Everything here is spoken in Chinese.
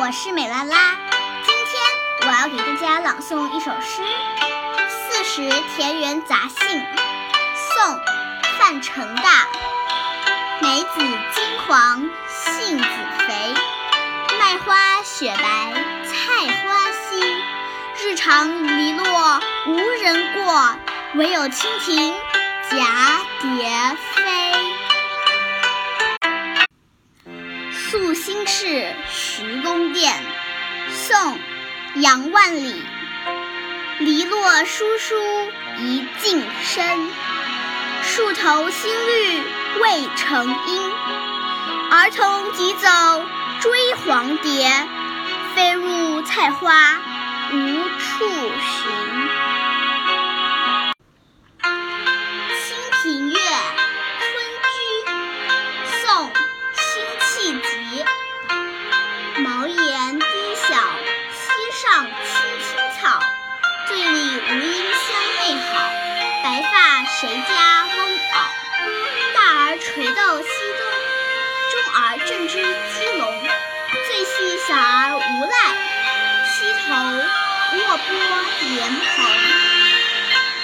我是美拉拉。今天我要给大家朗诵一首诗《四时田园杂兴》，宋·范成大。梅子金黄，杏子肥，麦花雪白，菜花稀。日长篱落无人过，惟有蜻蜓蛱蝶宿新市徐公店，宋·杨万里。篱落疏疏一径深，树头新绿未成阴。儿童急走追黄蝶，飞入菜花无处寻。谁家翁媪？大儿垂斗西东，中儿正织鸡笼。最细小儿无赖，溪头卧剥莲蓬。